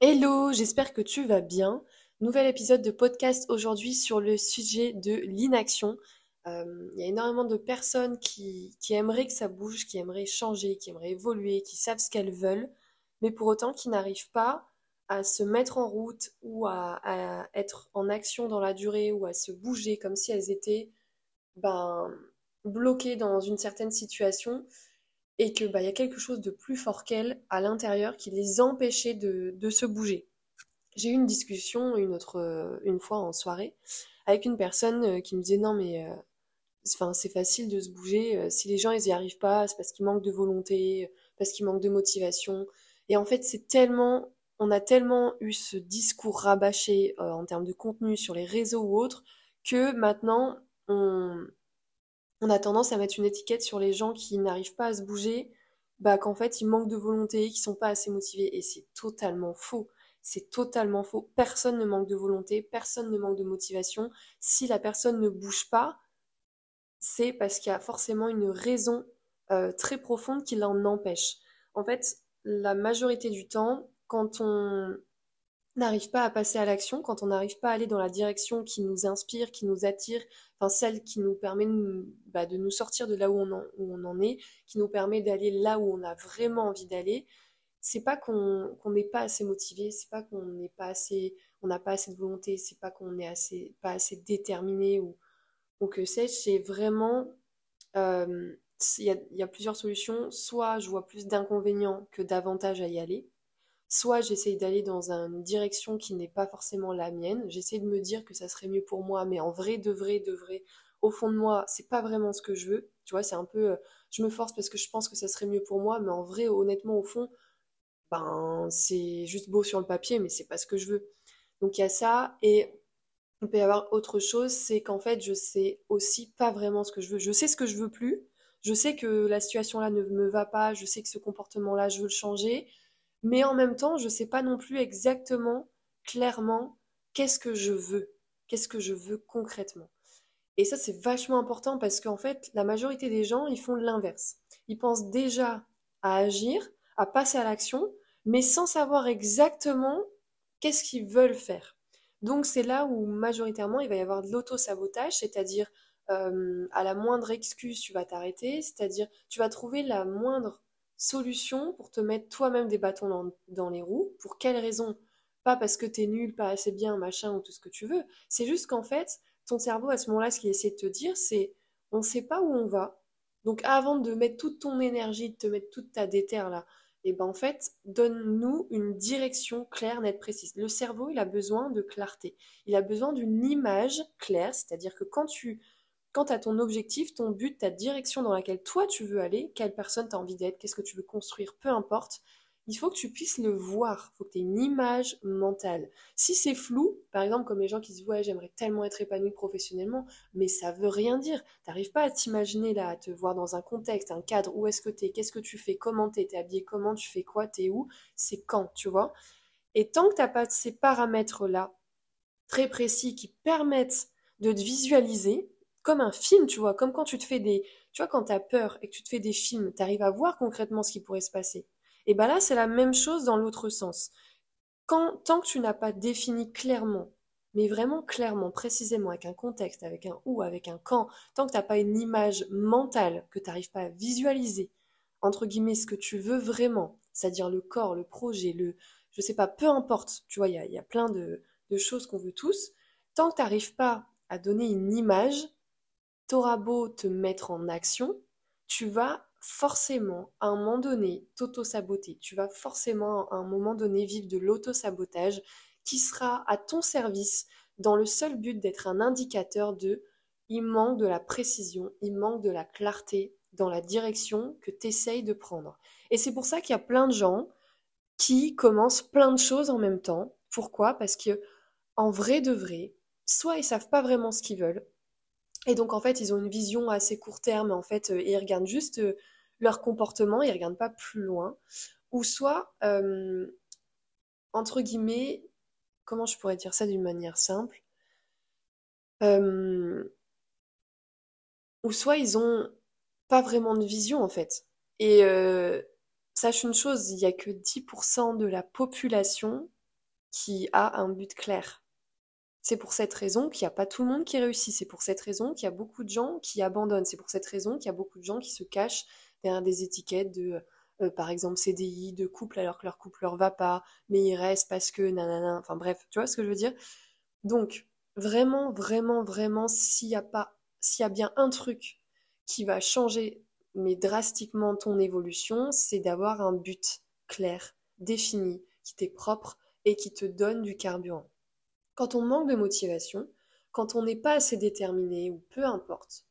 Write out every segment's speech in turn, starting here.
Hello, j'espère que tu vas bien. Nouvel épisode de podcast aujourd'hui sur le sujet de l'inaction. Euh, il y a énormément de personnes qui, qui aimeraient que ça bouge, qui aimeraient changer, qui aimeraient évoluer, qui savent ce qu'elles veulent, mais pour autant qui n'arrivent pas à se mettre en route ou à, être en action dans la durée ou à se bouger comme si elles étaient ben, bloquées dans une certaine situation et que bah, y a quelque chose de plus fort qu'elles à l'intérieur qui les empêchait de, de se bouger. J'ai eu une discussion une autre euh, une fois en soirée avec une personne euh, qui me disait non mais euh, enfin c'est facile de se bouger si les gens ils y arrivent pas c'est parce qu'ils manquent de volonté parce qu'ils manquent de motivation et en fait c'est tellement on a tellement eu ce discours rabâché euh, en termes de contenu sur les réseaux ou autres que maintenant on on a tendance à mettre une étiquette sur les gens qui n'arrivent pas à se bouger, bah qu'en fait ils manquent de volonté, qu'ils sont pas assez motivés. Et c'est totalement faux. C'est totalement faux. Personne ne manque de volonté, personne ne manque de motivation. Si la personne ne bouge pas, c'est parce qu'il y a forcément une raison euh, très profonde qui l'en empêche. En fait, la majorité du temps, quand on n'arrive pas à passer à l'action, quand on n'arrive pas à aller dans la direction qui nous inspire, qui nous attire, enfin celle qui nous permet de nous, bah, sortir de là où on, en, on en est, qui nous permet d'aller là où on a vraiment envie d'aller, c'est pas qu'on qu'on n'est pas assez motivé, c'est pas qu'on n'est pas assez, on n'a pas assez de volonté, c'est pas qu'on est assez, pas assez déterminé ou, ou que sais-je, c'est vraiment, euh, il y a, y a plusieurs solutions. Soit je vois plus d'inconvénients que d'avantages à y aller. Soit j'essaye d'aller dans une direction qui n'est pas forcément la mienne. J'essaie de me dire que ça serait mieux pour moi, mais en vrai, de vrai, de vrai, au fond de moi, c'est pas vraiment ce que je veux. Tu vois, c'est un peu, euh, je me force parce que je pense que ça serait mieux pour moi, mais en vrai, honnêtement, au fond, ben, c'est juste beau sur le papier, mais c'est pas ce que je veux. Donc il y a ça, et il peut y avoir autre chose, c'est qu'en fait, je sais aussi pas vraiment ce que je veux. Je sais ce que je veux plus, je sais que la situation là ne me va pas, je sais que ce comportement-là, je veux le changer, mais en même temps, je sais pas non plus exactement, clairement, qu'est-ce que je veux, qu'est-ce que je veux concrètement. Et ça, c'est vachement important parce qu'en fait, la majorité des gens, ils font l'inverse. Ils pensent déjà à agir, à passer à l'action, mais sans savoir exactement qu'est-ce qu'ils veulent faire. Donc c'est là où majoritairement il va y avoir de l'auto-sabotage, c'est-à-dire euh, à la moindre excuse tu vas t'arrêter, c'est-à-dire tu vas trouver la moindre solution pour te mettre toi-même des bâtons dans, les roues? Pour quelle raison? Pas parce que t'es nul, pas assez bien, machin ou tout ce que tu veux. C'est juste qu'en fait, ton cerveau à ce moment-là, ce qu'il essaie de te dire, c'est on ne sait pas où on va. Donc avant de mettre toute ton énergie, de te mettre toute ta déterre là, et ben en fait, donne-nous une direction claire, nette, précise. Le cerveau, il a besoin de clarté. Il a besoin d'une image claire, c'est-à-dire que quand tu quand tu as ton objectif, ton but, ta direction dans laquelle toi tu veux aller, quelle personne tu as envie d'être, qu'est-ce que tu veux construire, peu importe, il faut que tu puisses le voir. Il faut que tu aies une image mentale. Si c'est flou, par exemple, comme les gens qui disent Ouais, j'aimerais tellement être épanoui professionnellement, mais ça veut rien dire. T'arrives pas à t'imaginer là, à te voir dans un contexte, un cadre, où est-ce que tu es, qu'est-ce que tu fais, comment tu es, habillé, comment? Tu fais quoi, t'es où, c'est quand, tu vois? Et tant que tu n'as pas ces paramètres-là, très précis, qui permettent de te visualiser, comme un film, tu vois, comme quand tu te fais des... Tu vois, quand tu as peur et que tu te fais des films, tu arrives à voir concrètement ce qui pourrait se passer. Et bien là, c'est la même chose dans l'autre sens. Quand, tant que tu n'as pas défini clairement, mais vraiment clairement, précisément, avec un contexte, avec un où, avec un quand, tant que tu n'as pas une image mentale, que tu n'arrives pas à visualiser, entre guillemets, ce que tu veux vraiment, c'est-à-dire le corps, le projet, le, je sais pas, peu importe, tu vois, il y a, plein de, de choses qu'on veut tous, tant que tu n'arrives pas à donner une image, t'auras beau te mettre en action, tu vas forcément, à un moment donné, t'auto-saboter. Tu vas forcément, à un moment donné, vivre de l'auto-sabotage qui sera à ton service dans le seul but d'être un indicateur de il manque de la précision, il manque de la clarté dans la direction que tu essayes de prendre. Et c'est pour ça qu'il y a plein de gens qui commencent plein de choses en même temps. Pourquoi? Parce que en vrai de vrai, soit ils savent pas vraiment ce qu'ils veulent, et donc, en fait, ils ont une vision assez court terme, en fait, euh, et ils regardent juste euh, leur comportement, ils regardent pas plus loin. Ou soit, euh, entre guillemets, comment je pourrais dire ça d'une manière simple? Ou soit ils ont pas vraiment de vision, en fait. Et sache une chose, il y a que 10% de la population qui a un but clair. C'est pour cette raison qu'il n'y a pas tout le monde qui réussit. C'est pour cette raison qu'il y a beaucoup de gens qui abandonnent. C'est pour cette raison qu'il y a beaucoup de gens qui se cachent derrière des étiquettes de, euh, par exemple, CDI, de couple alors que leur couple leur va pas, mais ils restent parce que nanana. Enfin bref, tu vois ce que je veux dire? Donc, vraiment, vraiment, vraiment, s'il y a pas, s'il y a bien un truc qui va changer, mais drastiquement ton évolution, c'est d'avoir un but clair, défini, qui t'est propre et qui te donne du carburant. Quand on manque de motivation, quand on n'est pas assez déterminé ou peu importe,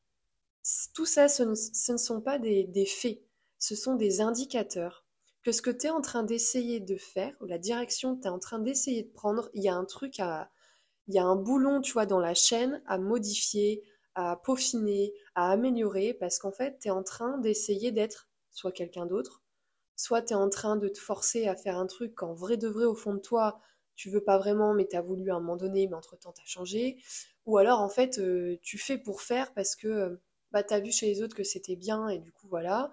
tout ça, ce ne, sont pas des, faits, ce sont des indicateurs que ce que tu es en train d'essayer de faire, ou la direction que tu es en train d'essayer de prendre, il y a un truc à... Il y a un boulon, tu vois, dans la chaîne à modifier, à peaufiner, à améliorer, parce qu'en fait, tu es en train d'essayer d'être soit quelqu'un d'autre, soit tu es en train de te forcer à faire un truc qu'en vrai de vrai, au fond de toi, tu veux pas vraiment, mais tu as voulu à un moment donné, mais entre-temps, tu as changé. Ou alors, en fait, euh, tu fais pour faire parce que euh, bah, tu as vu chez les autres que c'était bien, et du coup, voilà.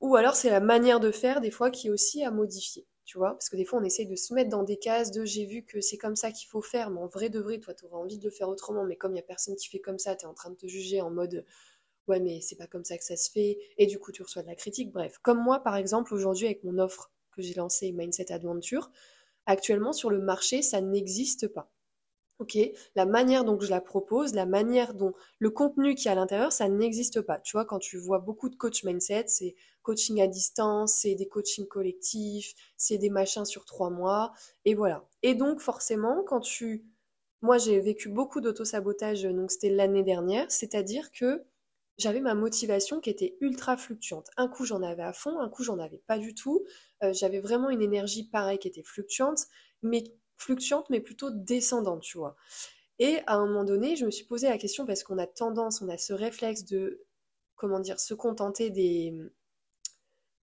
Ou alors, c'est la manière de faire, des fois, qui est aussi à modifier. Tu vois, parce que des fois, on essaye de se mettre dans des cases de j'ai vu que c'est comme ça qu'il faut faire, mais en vrai de vrai, toi, tu aurais envie de le faire autrement, mais comme il n'y a personne qui fait comme ça, tu es en train de te juger en mode ouais, mais c'est pas comme ça que ça se fait, et du coup, tu reçois de la critique. Bref, comme moi, par exemple, aujourd'hui, avec mon offre que j'ai lancée, Mindset Adventure, actuellement, sur le marché, ça n'existe pas. Ok, la manière dont je la propose, la manière dont le contenu qui est à l'intérieur, ça n'existe pas. Tu vois, quand tu vois beaucoup de coach mindset, c'est coaching à distance, c'est des coachings collectifs, c'est des machins sur trois mois, et voilà. Et donc forcément, quand tu, moi j'ai vécu beaucoup d'auto-sabotage, donc c'était l'année dernière, c'est-à-dire que j'avais ma motivation qui était ultra fluctuante. Un coup j'en avais à fond, un coup j'en avais pas du tout. Euh, j'avais vraiment une énergie pareille qui était fluctuante, mais fluctuante mais plutôt descendante, tu vois. Et à un moment donné, je me suis posé la question parce qu'on a tendance, on a ce réflexe de, comment dire, se contenter des,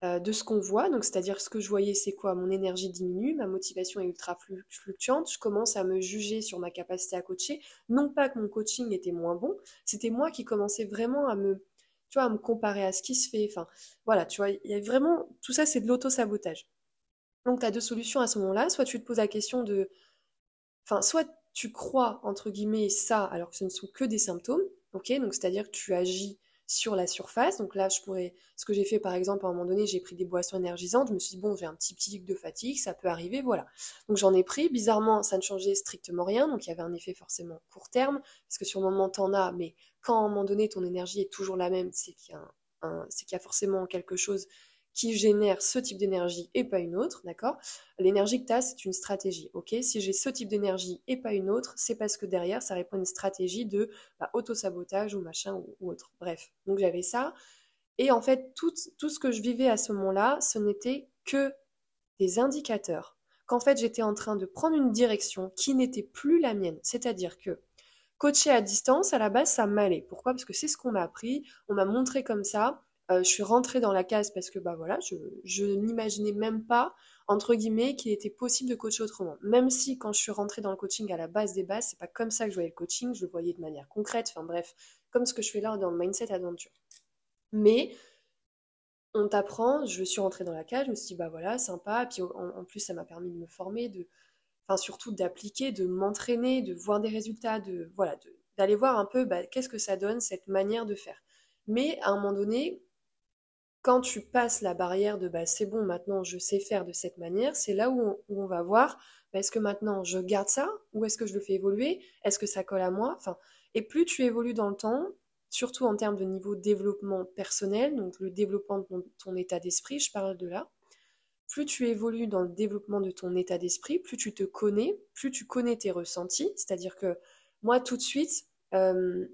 euh, de ce qu'on voit. Donc, c'est-à-dire ce que je voyais, c'est quoi? Mon énergie diminue, ma motivation est ultra fluctuante, je commence à me juger sur ma capacité à coacher. Non pas que mon coaching était moins bon, c'était moi qui commençais vraiment à me, tu vois, à me comparer à ce qui se fait. Enfin, voilà, tu vois, il y a vraiment, tout ça, c'est de l'auto-sabotage. Donc, tu as deux solutions à ce moment-là. Soit tu te poses la question de, enfin, soit tu crois, entre guillemets, ça, alors que ce ne sont que des symptômes, ok? Donc, c'est-à-dire que tu agis sur la surface. Donc là, je pourrais, ce que j'ai fait par exemple, à un moment donné, j'ai pris des boissons énergisantes. Je me suis dit, bon, j'ai un petit pic de fatigue, ça peut arriver, voilà. Donc j'en ai pris. Bizarrement, ça ne changeait strictement rien. Donc il y avait un effet forcément court terme, parce que sur le moment, t'en as, mais quand à un moment donné, ton énergie est toujours la même, c'est qu'il c'est qu'il y a forcément quelque chose qui génère ce type d'énergie et pas une autre, d'accord? L'énergie que tu as, c'est une stratégie, ok? Si j'ai ce type d'énergie et pas une autre, c'est parce que derrière, ça répond à une stratégie de bah, auto-sabotage ou machin ou, autre. Bref, donc j'avais ça. Et en fait, tout, tout ce que je vivais à ce moment-là, ce n'était que des indicateurs qu'en fait j'étais en train de prendre une direction qui n'était plus la mienne. C'est-à-dire que coacher à distance, à la base, ça m'allait. Pourquoi? Parce que c'est ce qu'on m'a appris, on m'a montré comme ça. Euh, je suis rentrée dans la case parce que bah voilà, je, n'imaginais même pas entre guillemets qu'il était possible de coacher autrement. Même si quand je suis rentrée dans le coaching à la base des bases, c'est pas comme ça que je voyais le coaching, je le voyais de manière concrète, enfin bref, comme ce que je fais là dans le mindset adventure. Mais on t'apprend, je suis rentrée dans la case, je me suis dit bah voilà, sympa, puis en, plus ça m'a permis de me former, de enfin surtout d'appliquer, de m'entraîner, de voir des résultats, de voilà, d'aller voir un peu bah, qu'est-ce que ça donne cette manière de faire. Mais à un moment donné, quand tu passes la barrière de bah, c'est bon, maintenant je sais faire de cette manière, c'est là où on, va voir bah, est-ce que maintenant je garde ça ou est-ce que je le fais évoluer? Est-ce que ça colle à moi? Enfin, Et plus tu évolues dans le temps, surtout en termes de niveau développement personnel, donc le développement de ton, état d'esprit, je parle de là, plus tu évolues dans le développement de ton état d'esprit, plus tu te connais, plus tu connais tes ressentis. C'est-à-dire que moi, tout de suite, euh,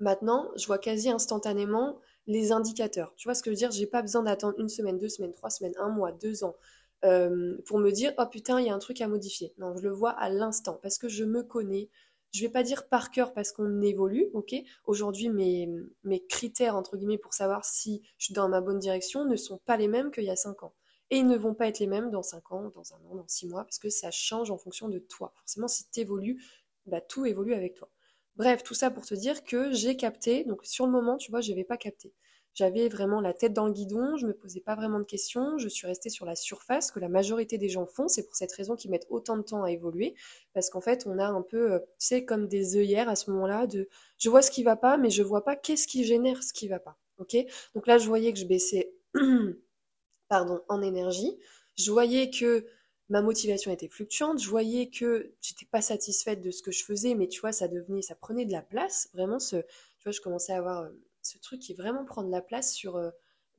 maintenant, je vois quasi instantanément les indicateurs. Tu vois ce que je veux dire? J'ai pas besoin d'attendre une semaine, deux semaines, trois semaines, un mois, deux ans euh, pour me dire oh putain il y a un truc à modifier. Non, je le vois à l'instant parce que je me connais. Je vais pas dire par cœur parce qu'on évolue, ok? Aujourd'hui, mes, mes critères, entre guillemets, pour savoir si je suis dans ma bonne direction ne sont pas les mêmes qu'il y a cinq ans. Et ils ne vont pas être les mêmes dans cinq ans, dans un an, dans six mois, parce que ça change en fonction de toi. Forcément, si tu évolues, bah, tout évolue avec toi. Bref, tout ça pour te dire que j'ai capté, donc sur le moment, tu vois, je n'avais pas capté. j'avais vraiment la tête dans le guidon, je me posais pas vraiment de questions, je suis restée sur la surface, que la majorité des gens font. C'est pour cette raison qu'ils mettent autant de temps à évoluer, parce qu'en fait, on a un peu, euh, tu sais, comme des œillères à ce moment-là, de je vois ce qui va pas, mais je vois pas qu'est-ce qui génère ce qui va pas. Ok? Donc là, je voyais que je baissais, pardon, en énergie. Je voyais que ma motivation était fluctuante, je voyais que j'étais pas satisfaite de ce que je faisais, mais tu vois, ça devenait, ça prenait de la place. Vraiment, ce, tu vois, je commençais à avoir euh, ce truc qui est vraiment prendre la place sur euh,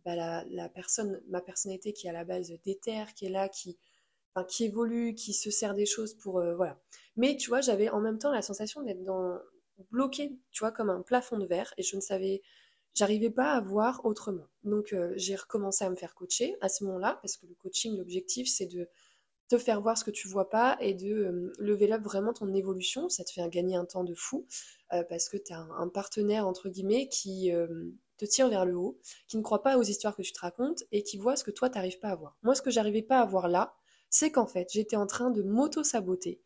bah, la, personne, ma personnalité qui est à la base d'éther, qui est là, qui, enfin, qui évolue, qui se sert des choses pour, euh, voilà. Mais tu vois, j'avais en même temps la sensation d'être dans bloqué, tu vois, comme un plafond de verre, et je ne savais, j'arrivais pas à voir autrement. Donc j'ai recommencé à me faire coacher à ce moment-là, parce que le coaching, l'objectif, c'est de te faire voir ce que tu vois pas et de euh, lever up vraiment ton évolution. Ça te fait gagner un temps de fou euh, parce que tu as un, partenaire, entre guillemets, qui euh, te tire vers le haut, qui ne croit pas aux histoires que tu te racontes et qui voit ce que toi, t'arrives pas à voir. Moi, ce que j'arrivais pas à voir là, c'est qu'en fait, j'étais en train de m'auto-saboter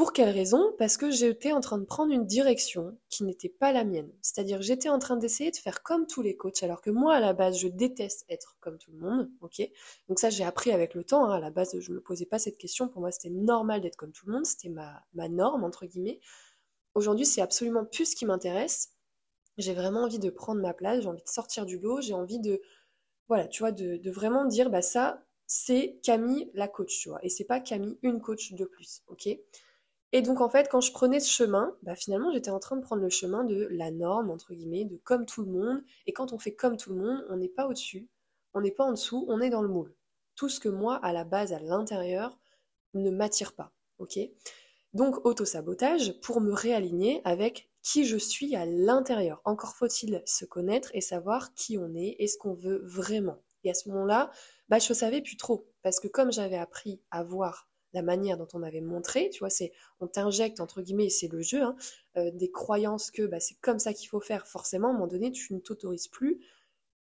pour quelle raison? Parce que j'étais en train de prendre une direction qui n'était pas la mienne. C'est-à-dire j'étais en train d'essayer de faire comme tous les coachs, alors que moi, à la base, je déteste être comme tout le monde, ok? Donc ça, j'ai appris avec le temps. Hein. À la base, je me posais pas cette question. Pour moi, c'était normal d'être comme tout le monde. C'était ma, ma norme, entre guillemets. Aujourd'hui, c'est absolument plus ce qui m'intéresse. J'ai vraiment envie de prendre ma place, j'ai envie de sortir du lot, j'ai envie de, voilà, tu vois, de, de vraiment dire, bah ça, c'est Camille la coach, tu vois, et c'est pas Camille une coach de plus, ok? Et donc en fait, quand je prenais ce chemin, bah, finalement j'étais en train de prendre le chemin de la norme, entre guillemets, de comme tout le monde. Et quand on fait comme tout le monde, on n'est pas au-dessus, on n'est pas en dessous, on est dans le moule. Tout ce que moi, à la base, à l'intérieur, ne m'attire pas. ok? Donc auto-sabotage pour me réaligner avec qui je suis à l'intérieur. Encore faut-il se connaître et savoir qui on est et ce qu'on veut vraiment. Et à ce moment-là, bah, je ne savais plus trop. Parce que comme j'avais appris à voir la manière dont on m'avait montré, tu vois, c'est on t'injecte entre guillemets, c'est le jeu, hein, euh, des croyances que bah, c'est comme ça qu'il faut faire. Forcément, à un moment donné, tu ne t'autorises plus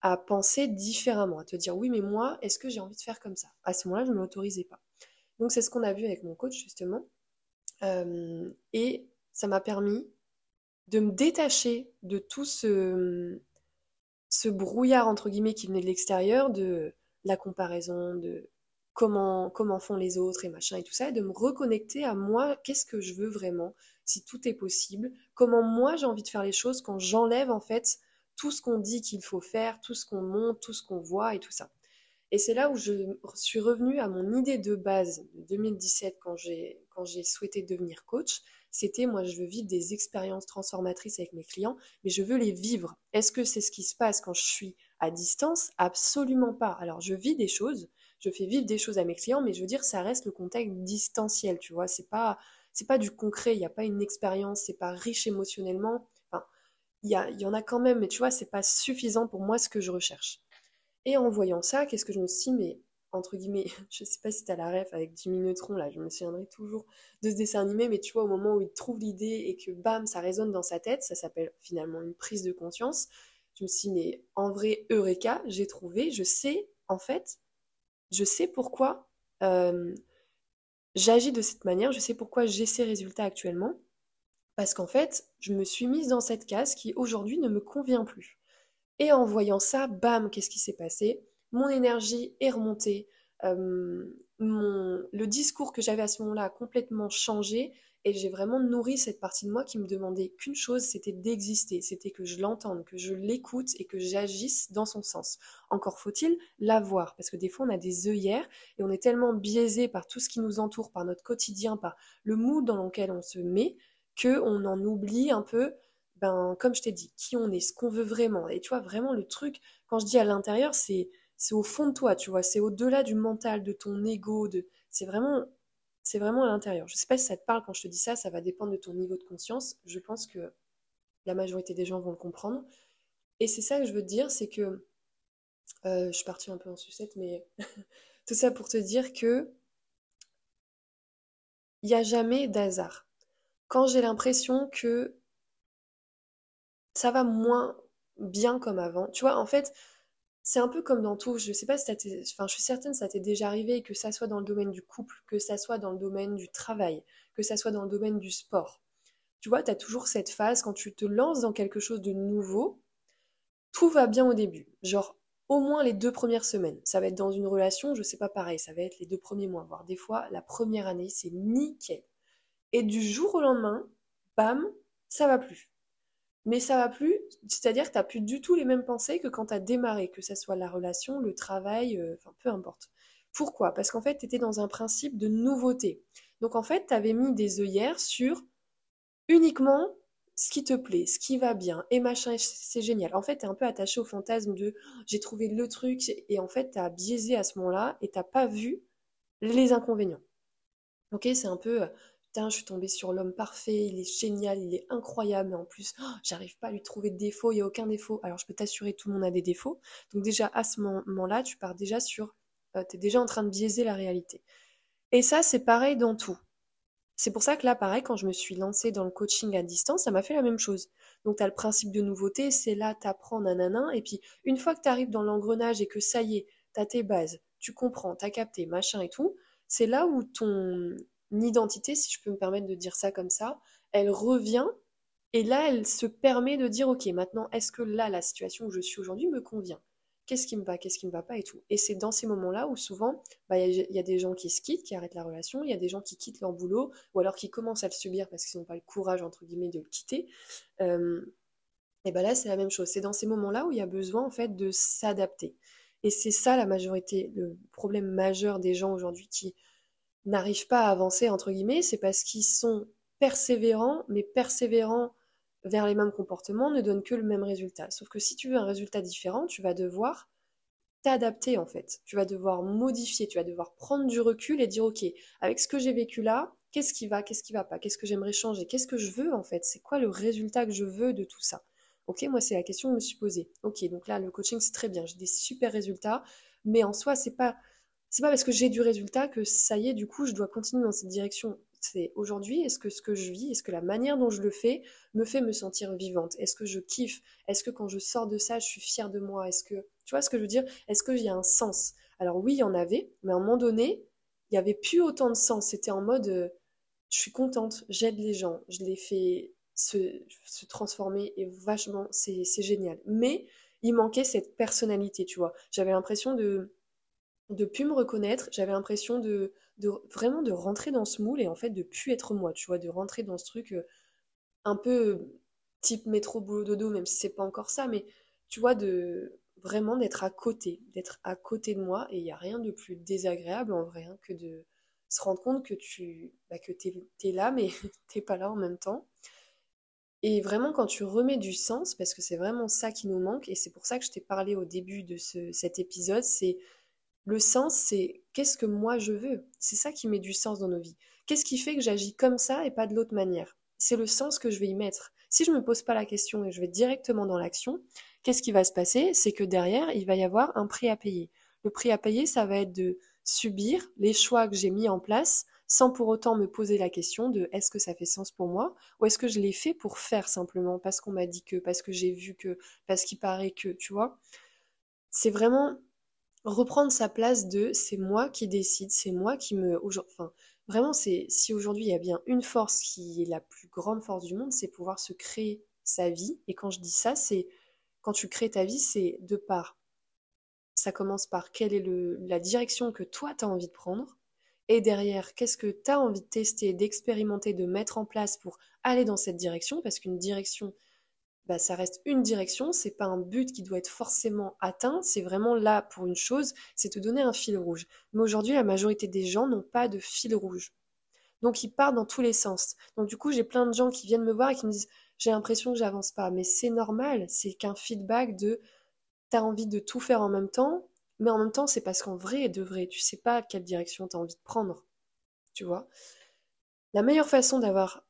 à penser différemment, à te dire oui, mais moi, est-ce que j'ai envie de faire comme ça? À ce moment-là, je ne m'autorisais pas. Donc c'est ce qu'on a vu avec mon coach justement, euh, et ça m'a permis de me détacher de tout ce, ce brouillard entre guillemets qui venait de l'extérieur, de la comparaison, de comment, comment font les autres et machin et tout ça, et de me reconnecter à moi, qu'est-ce que je veux vraiment, si tout est possible, comment moi j'ai envie de faire les choses quand j'enlève en fait tout ce qu'on dit qu'il faut faire, tout ce qu'on montre, tout ce qu'on voit et tout ça. Et c'est là où je suis revenue à mon idée de base de 2017 quand j'ai quand j'ai souhaité devenir coach, c'était moi je veux vivre des expériences transformatrices avec mes clients, mais je veux les vivre. Est-ce que c'est ce qui se passe quand je suis à distance? Absolument pas. Alors je vis des choses, je fais vivre des choses à mes clients, mais je veux dire, ça reste le contexte distanciel, tu vois. C'est pas, c'est pas du concret, il n'y a pas une expérience, c'est pas riche émotionnellement. Enfin, il y, y en a quand même, mais tu vois, c'est pas suffisant pour moi ce que je recherche. Et en voyant ça, qu'est-ce que je me suis dit, mais entre guillemets, je sais pas si tu as la ref avec Jimmy Neutron, là, je me souviendrai toujours de ce dessin animé, mais tu vois, au moment où il trouve l'idée et que bam, ça résonne dans sa tête, ça s'appelle finalement une prise de conscience. Je me suis dit, mais en vrai, Eureka, j'ai trouvé, je sais, en fait, je sais pourquoi euh, j'agis de cette manière, je sais pourquoi j'ai ces résultats actuellement, parce qu'en fait, je me suis mise dans cette case qui aujourd'hui ne me convient plus. Et en voyant ça, bam, qu'est-ce qui s'est passé? Mon énergie est remontée, euh, le discours que j'avais à ce moment-là a complètement changé, et j'ai vraiment nourri cette partie de moi qui me demandait qu'une chose, c'était d'exister, c'était que je l'entende, que je l'écoute et que j'agisse dans son sens. Encore faut-il la voir, parce que des fois on a des œillères et on est tellement biaisé par tout ce qui nous entoure, par notre quotidien, par le mood dans lequel on se met, que on en oublie un peu, ben comme je t'ai dit, qui on est, ce qu'on veut vraiment. Et tu vois vraiment le truc, quand je dis à l'intérieur, c'est c'est au fond de toi, tu vois, c'est au-delà du mental, de ton ego, de c'est vraiment c'est vraiment à l'intérieur. Je ne sais pas si ça te parle quand je te dis ça, ça va dépendre de ton niveau de conscience. Je pense que la majorité des gens vont le comprendre. Et c'est ça que je veux te dire, c'est que euh, je suis partie un peu en sucette, mais tout ça pour te dire que il n'y a jamais d'hasard. Quand j'ai l'impression que ça va moins bien comme avant, tu vois, en fait, c'est un peu comme dans tout, je sais pas si enfin, je suis certaine que ça t'est déjà arrivé, que ça soit dans le domaine du couple, que ça soit dans le domaine du travail, que ça soit dans le domaine du sport. Tu vois, tu as toujours cette phase quand tu te lances dans quelque chose de nouveau, tout va bien au début. Genre, au moins les deux premières semaines. Ça va être dans une relation, je sais pas pareil, ça va être les deux premiers mois, voire des fois la première année, c'est nickel. Et du jour au lendemain, bam, ça va plus. Mais ça va plus, c'est-à-dire que tu n'as plus du tout les mêmes pensées que quand tu as démarré, que ce soit la relation, le travail, euh, peu importe. Pourquoi? Parce qu'en fait, tu étais dans un principe de nouveauté. Donc en fait, tu avais mis des œillères sur uniquement ce qui te plaît, ce qui va bien, et machin, c'est génial. En fait, tu es un peu attaché au fantasme de j'ai trouvé le truc, et en fait, tu as biaisé à ce moment-là et t'as pas vu les inconvénients. Ok, c'est un peu je suis tombée sur l'homme parfait, il est génial, il est incroyable, mais en plus, oh, j'arrive pas à lui trouver de défaut, il n'y a aucun défaut. Alors je peux t'assurer, tout le monde a des défauts. Donc déjà, à ce moment-là, tu pars déjà sur, euh, tu es déjà en train de biaiser la réalité. Et ça, c'est pareil dans tout. C'est pour ça que là, pareil, quand je me suis lancée dans le coaching à distance, ça m'a fait la même chose. Donc, tu as le principe de nouveauté, c'est là, tu apprends, nanana, et puis une fois que tu arrives dans l'engrenage et que ça y est, tu as tes bases, tu comprends, tu as capté, machin et tout, c'est là où ton, identité, si je peux me permettre de dire ça comme ça, elle revient et là, elle se permet de dire, ok, maintenant, est-ce que là, la situation où je suis aujourd'hui me convient? Qu'est-ce qui me va, qu'est-ce qui me va pas et tout? Et c'est dans ces moments-là où souvent, bah, il y, a des gens qui se quittent, qui arrêtent la relation, il y a des gens qui quittent leur boulot, ou alors qui commencent à le subir parce qu'ils n'ont pas le courage, entre guillemets, de le quitter. Euh, et ben là, c'est la même chose. C'est dans ces moments-là où il y a besoin, en fait, de s'adapter. Et c'est ça la majorité, le problème majeur des gens aujourd'hui qui n'arrivent pas à avancer, entre guillemets, c'est parce qu'ils sont persévérants, mais persévérants vers les mêmes comportements ne donnent que le même résultat. Sauf que si tu veux un résultat différent, tu vas devoir t'adapter en fait. Tu vas devoir modifier, tu vas devoir prendre du recul et dire ok, avec ce que j'ai vécu là, qu'est-ce qui va, qu'est-ce qui va pas, qu'est-ce que j'aimerais changer, qu'est-ce que je veux en fait, c'est quoi le résultat que je veux de tout ça? Ok, moi c'est la question que je me suis posée. Ok, donc là le coaching c'est très bien, j'ai des super résultats, mais en soi c'est pas c'est pas parce que j'ai du résultat que ça y est, du coup, je dois continuer dans cette direction. C'est aujourd'hui, est-ce que ce que je vis, est-ce que la manière dont je le fais me fait me sentir vivante? Est-ce que je kiffe? Est-ce que quand je sors de ça, je suis fière de moi? Est-ce que, tu vois ce que je veux dire? Est-ce qu'il y a un sens? Alors oui, il y en avait, mais à un moment donné, il n'y avait plus autant de sens. C'était en mode, euh, je suis contente, j'aide les gens, je les fais se, se transformer et vachement, c'est génial. Mais il manquait cette personnalité, tu vois. J'avais l'impression de de plus me reconnaître, j'avais l'impression de, vraiment de rentrer dans ce moule et en fait de plus être moi, tu vois, de rentrer dans ce truc euh, un peu euh, type métro boulot dodo, même si c'est pas encore ça, mais tu vois, de vraiment d'être à côté, d'être à côté de moi et il n'y a rien de plus désagréable en vrai hein, que de se rendre compte que tu bah, es là mais t'es pas là en même temps. Et vraiment, quand tu remets du sens, parce que c'est vraiment ça qui nous manque, et c'est pour ça que je t'ai parlé au début de ce, cet épisode, c'est le sens, c'est qu'est-ce que moi je veux? C'est ça qui met du sens dans nos vies. Qu'est-ce qui fait que j'agis comme ça et pas de l'autre manière? C'est le sens que je vais y mettre. Si je ne me pose pas la question et je vais directement dans l'action, qu'est-ce qui va se passer? C'est que derrière, il va y avoir un prix à payer. Le prix à payer, ça va être de subir les choix que j'ai mis en place sans pour autant me poser la question de est-ce que ça fait sens pour moi? Ou est-ce que je l'ai fait pour faire simplement parce qu'on m'a dit que, parce que j'ai vu que, parce qu'il paraît que, tu vois? C'est vraiment reprendre sa place de c'est moi qui décide, c'est moi qui me. Enfin, vraiment, c'est si aujourd'hui il y a bien une force qui est la plus grande force du monde, c'est pouvoir se créer sa vie. Et quand je dis ça, c'est quand tu crées ta vie, c'est de part. Ça commence par quelle est le, la direction que toi tu as envie de prendre. Et derrière, qu'est-ce que tu as envie de tester, d'expérimenter, de mettre en place pour aller dans cette direction? Parce qu'une direction, bah, ça reste une direction, c'est pas un but qui doit être forcément atteint, c'est vraiment là pour une chose, c'est te donner un fil rouge. Mais aujourd'hui, la majorité des gens n'ont pas de fil rouge. Donc ils partent dans tous les sens. Donc du coup, j'ai plein de gens qui viennent me voir et qui me disent j'ai l'impression que j'avance pas, mais c'est normal, c'est qu'un feedback de t'as envie de tout faire en même temps, mais en même temps, c'est parce qu'en vrai et de vrai, tu sais pas quelle direction t'as envie de prendre. Tu vois? La meilleure façon d'avoir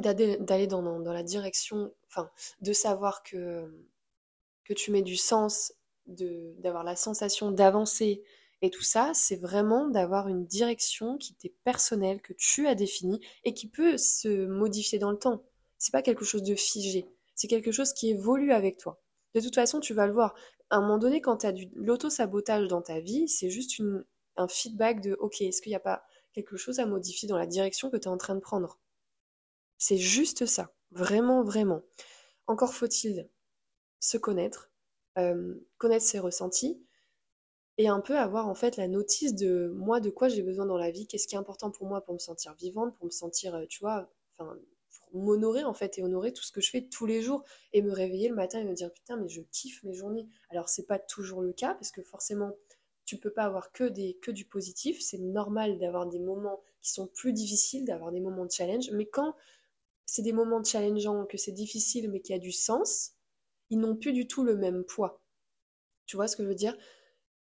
d'aller dans, la direction, enfin, de savoir que, tu mets du sens, d'avoir la sensation d'avancer et tout ça, c'est vraiment d'avoir une direction qui t'est personnelle, que tu as définie et qui peut se modifier dans le temps. C'est pas quelque chose de figé, c'est quelque chose qui évolue avec toi. De toute façon, tu vas le voir. À un moment donné, quand tu as l'auto-sabotage dans ta vie, c'est juste un feedback de OK, est-ce qu'il n'y a pas quelque chose à modifier dans la direction que tu es en train de prendre? C'est juste ça. Vraiment, vraiment. Encore faut-il se connaître, connaître ses ressentis et un peu avoir en fait la notice de moi de quoi j'ai besoin dans la vie, qu'est-ce qui est important pour moi pour me sentir vivante, pour me sentir, tu vois, enfin pour m'honorer en fait et honorer tout ce que je fais tous les jours et me réveiller le matin et me dire putain mais je kiffe mes journées. Alors c'est pas toujours le cas parce que forcément tu peux pas avoir que des que du positif, c'est normal d'avoir des moments qui sont plus difficiles, d'avoir des moments de challenge, mais quand c'est des moments challengeants, que c'est difficile mais qui a du sens, ils n'ont plus du tout le même poids. Tu vois ce que je veux dire?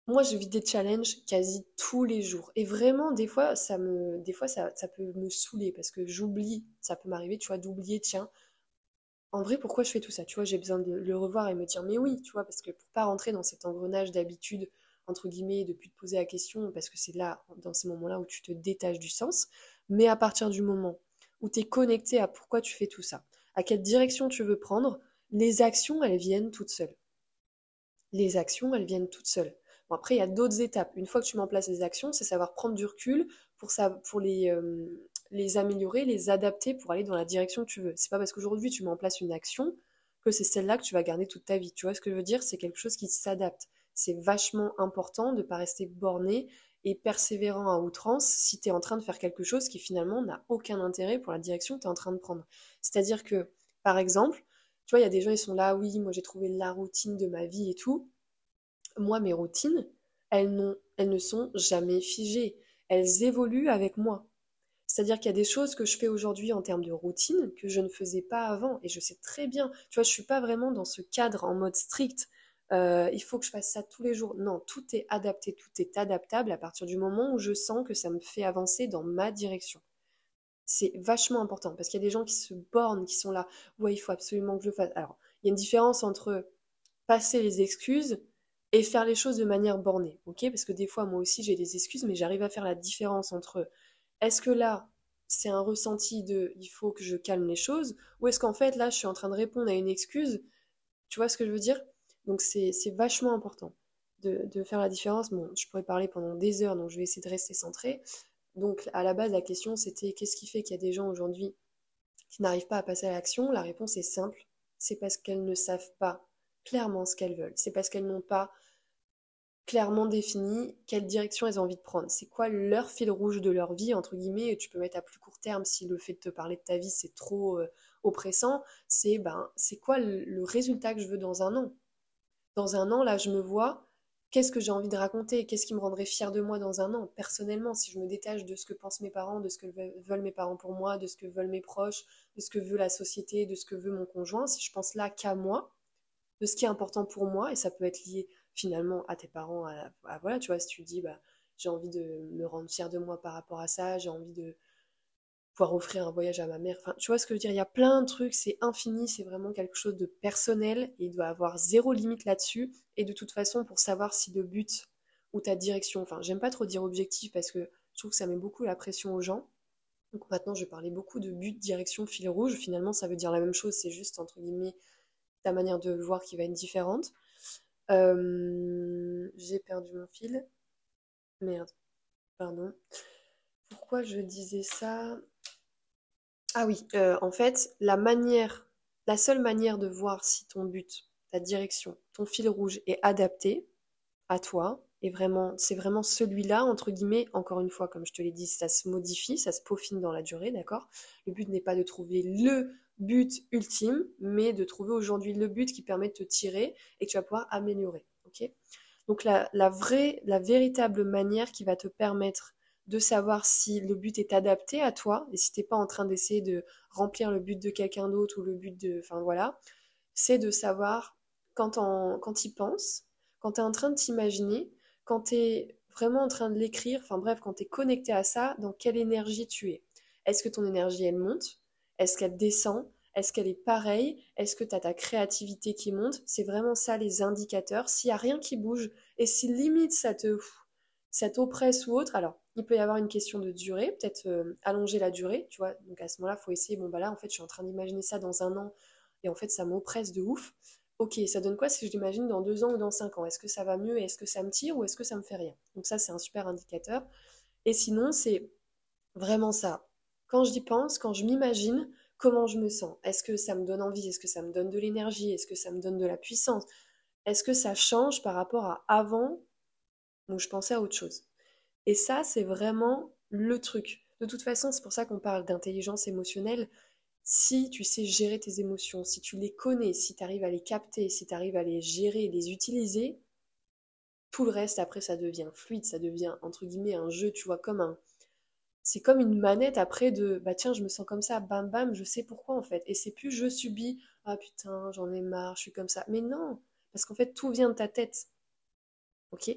Moi, je vis des challenges quasi tous les jours. Et vraiment, des fois, ça me, des fois, ça, ça peut me saouler parce que j'oublie, ça peut m'arriver, tu vois, d'oublier, tiens, en vrai, pourquoi je fais tout ça? Tu vois, j'ai besoin de le revoir et me dire, mais oui, tu vois, parce que pour pas rentrer dans cet engrenage d'habitude, entre guillemets, de plus te poser la question, parce que c'est là, dans ces moments-là, où tu te détaches du sens. Mais à partir du moment où tu es connecté à pourquoi tu fais tout ça, à quelle direction tu veux prendre, les actions, elles viennent toutes seules. Les actions, elles viennent toutes seules. Après, il y a d'autres étapes. Une fois que tu mets en place les actions, c'est savoir prendre du recul pour, euh, les améliorer, les adapter pour aller dans la direction que tu veux. C'est pas parce qu'aujourd'hui tu mets en place une action que c'est celle-là que tu vas garder toute ta vie. Tu vois ce que je veux dire? C'est quelque chose qui s'adapte. C'est vachement important de ne pas rester borné et persévérant à outrance si tu es en train de faire quelque chose qui finalement n'a aucun intérêt pour la direction que tu es en train de prendre. C'est-à-dire que, par exemple, tu vois, il y a des gens, ils sont là, oui, moi j'ai trouvé la routine de ma vie et tout. Moi, mes routines, elles, elles ne sont jamais figées. Elles évoluent avec moi. C'est-à-dire qu'il y a des choses que je fais aujourd'hui en termes de routine que je ne faisais pas avant. Et je sais très bien, tu vois, je suis pas vraiment dans ce cadre en mode strict. Euh, il faut que je fasse ça tous les jours. Non, tout est adapté, tout est adaptable à partir du moment où je sens que ça me fait avancer dans ma direction. C'est vachement important parce qu'il y a des gens qui se bornent, qui sont là. Ouais, il faut absolument que je fasse. Alors, il y a une différence entre passer les excuses et faire les choses de manière bornée, ok? Parce que des fois, moi aussi, j'ai des excuses, mais j'arrive à faire la différence entre est-ce que là, c'est un ressenti de il faut que je calme les choses, ou est-ce qu'en fait, là, je suis en train de répondre à une excuse? Tu vois ce que je veux dire? Donc c'est vachement important de, faire la différence. Bon, je pourrais parler pendant des heures, donc je vais essayer de rester centré. Donc à la base, la question c'était qu'est-ce qui fait qu'il y a des gens aujourd'hui qui n'arrivent pas à passer à l'action? La réponse est simple, c'est parce qu'elles ne savent pas clairement ce qu'elles veulent. C'est parce qu'elles n'ont pas clairement défini quelle direction elles ont envie de prendre. C'est quoi leur fil rouge de leur vie, entre guillemets, tu peux mettre à plus court terme si le fait de te parler de ta vie c'est trop euh, oppressant, c'est ben, c'est quoi le résultat que je veux dans un an? Dans un an, là, je me vois, qu'est-ce que j'ai envie de raconter? Qu'est-ce qui me rendrait fière de moi dans un an? Personnellement, si je me détache de ce que pensent mes parents, de ce que veulent mes parents pour moi, de ce que veulent mes proches, de ce que veut la société, de ce que veut mon conjoint, si je pense là qu'à moi, de ce qui est important pour moi, et ça peut être lié finalement à tes parents, à, voilà, tu vois, si tu dis, bah, j'ai envie de me rendre fière de moi par rapport à ça, j'ai envie de offrir un voyage à ma mère. Enfin, tu vois ce que je veux dire? Il y a plein de trucs, c'est infini, c'est vraiment quelque chose de personnel et il doit avoir zéro limite là-dessus. Et de toute façon, pour savoir si le but ou ta direction, enfin, j'aime pas trop dire objectif parce que je trouve que ça met beaucoup la pression aux gens. Donc maintenant, je parlais beaucoup de but, direction, fil rouge. Finalement, ça veut dire la même chose, c'est juste entre guillemets ta manière de voir qui va être différente. Euh, j'ai perdu mon fil. Merde. Pardon. Pourquoi je disais ça? Ah oui, euh, en fait, la manière, la seule manière de voir si ton but, ta direction, ton fil rouge est adapté à toi, c'est vraiment celui-là, entre guillemets, encore une fois, comme je te l'ai dit, ça se modifie, ça se peaufine dans la durée, d'accord? Le but n'est pas de trouver le but ultime, mais de trouver aujourd'hui le but qui permet de te tirer et que tu vas pouvoir améliorer, ok? Donc la vraie, la véritable manière qui va te permettre de savoir si le but est adapté à toi et si t'es pas en train d'essayer de remplir le but de quelqu'un d'autre ou le but de... Enfin voilà, c'est de savoir quand, en, quand y penses, quand tu es en train de t'imaginer, quand tu es vraiment en train de l'écrire, enfin bref, quand tu es connecté à ça, dans quelle énergie tu es. Est-ce que ton énergie, elle monte? Est-ce qu'elle descend? Est-ce qu'elle est pareille? Est-ce que tu as ta créativité qui monte? C'est vraiment ça les indicateurs. S'il n'y a rien qui bouge et si limite ça te ça t'oppresse ou autre, alors il peut y avoir une question de durée, peut-être euh, allonger la durée, tu vois. Donc à ce moment-là, il faut essayer, bon bah là en fait je suis en train d'imaginer ça dans un an et en fait ça m'oppresse de ouf. Ok, ça donne quoi si je l'imagine dans deux ans ou dans cinq ans? Est-ce que ça va mieux Est-ce que ça me tire ou est-ce que ça me fait rien? Donc ça c'est un super indicateur. Et sinon c'est vraiment ça. Quand j'y pense, quand je m'imagine, comment je me sens? Est-ce que ça me donne envie? Est-ce que ça me donne de l'énergie? Est-ce que ça me donne de la puissance? Est-ce que ça change par rapport à avant? Où je pensais à autre chose Et ça, c'est vraiment le truc. De toute façon, c'est pour ça qu'on parle d'intelligence émotionnelle. Si tu sais gérer tes émotions, si tu les connais, si tu arrives à les capter, si tu arrives à les gérer, les utiliser, tout le reste après ça devient fluide, ça devient entre guillemets un jeu, tu vois, comme un, c'est comme une manette après de bah tiens, je me sens comme ça, bam bam, je sais pourquoi en fait. Et c'est plus je subis, ah putain, j'en ai marre, je suis comme ça. Mais non, parce qu'en fait tout vient de ta tête. Ok?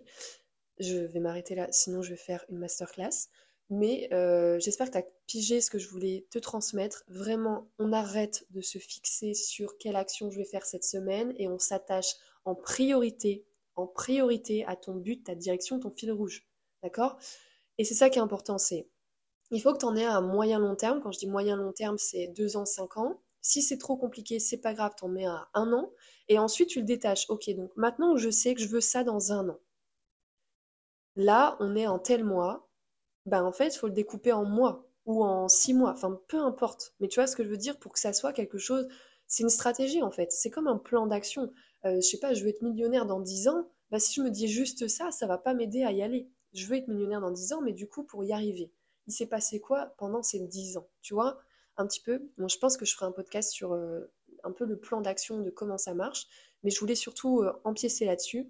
Je vais m'arrêter là, sinon je vais faire une masterclass. Mais euh, j'espère que tu as pigé ce que je voulais te transmettre. Vraiment, on arrête de se fixer sur quelle action je vais faire cette semaine et on s'attache en priorité, en priorité à ton but, ta direction, ton fil rouge. D'accord? Et c'est ça qui est important, c'est il faut que tu en aies à moyen long terme. Quand je dis moyen long terme, c'est 2 ans, 5 ans. Si c'est trop compliqué, c'est pas grave, t'en mets à un an. Et ensuite, tu le détaches. Ok, donc maintenant je sais que je veux ça dans un an. Là, on est en tel mois. Ben en fait, il faut le découper en mois ou en six mois. Enfin, peu importe. Mais tu vois ce que je veux dire? Pour que ça soit quelque chose. C'est une stratégie en fait. C'est comme un plan d'action. Euh, je sais pas, je veux être millionnaire dans 10 ans. Bah, si je me dis juste ça, ça va pas m'aider à y aller. Je veux être millionnaire dans 10 ans, mais du coup, pour y arriver, il s'est passé quoi pendant ces 10 ans? Tu vois, un petit peu. Je pense que je ferai un podcast sur euh, un peu le plan d'action de comment ça marche, mais je voulais surtout euh, empiécer là-dessus.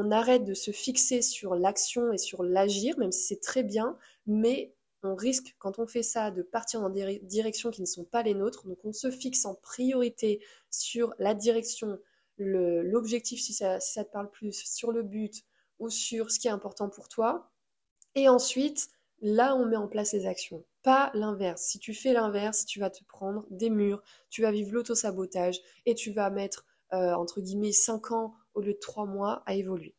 On arrête de se fixer sur l'action et sur l'agir, même si c'est très bien, mais on risque, quand on fait ça, de partir dans des directions qui ne sont pas les nôtres. Donc on se fixe en priorité sur la direction, l'objectif si ça, te parle plus, sur le but ou sur ce qui est important pour toi. Et ensuite, là on met en place les actions. Pas l'inverse. Si tu fais l'inverse, tu vas te prendre des murs, tu vas vivre l'auto-sabotage et tu vas mettre euh, entre guillemets 5 ans au lieu de 3 mois à évoluer.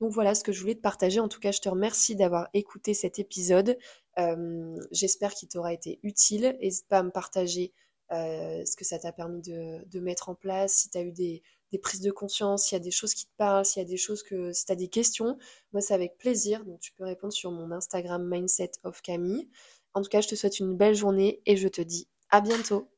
Donc voilà ce que je voulais te partager. En tout cas, je te remercie d'avoir écouté cet épisode. Euh, j'espère qu'il t'aura été utile. N'hésite pas à me partager euh, ce que ça t'a permis de, mettre en place, si tu as eu des, des prises de conscience, s'il y a des choses qui te parlent, s'il y a des choses que, si tu as des questions, moi c'est avec plaisir. Donc tu peux répondre sur mon Instagram Mindset of Camille. En tout cas, je te souhaite une belle journée et je te dis à bientôt.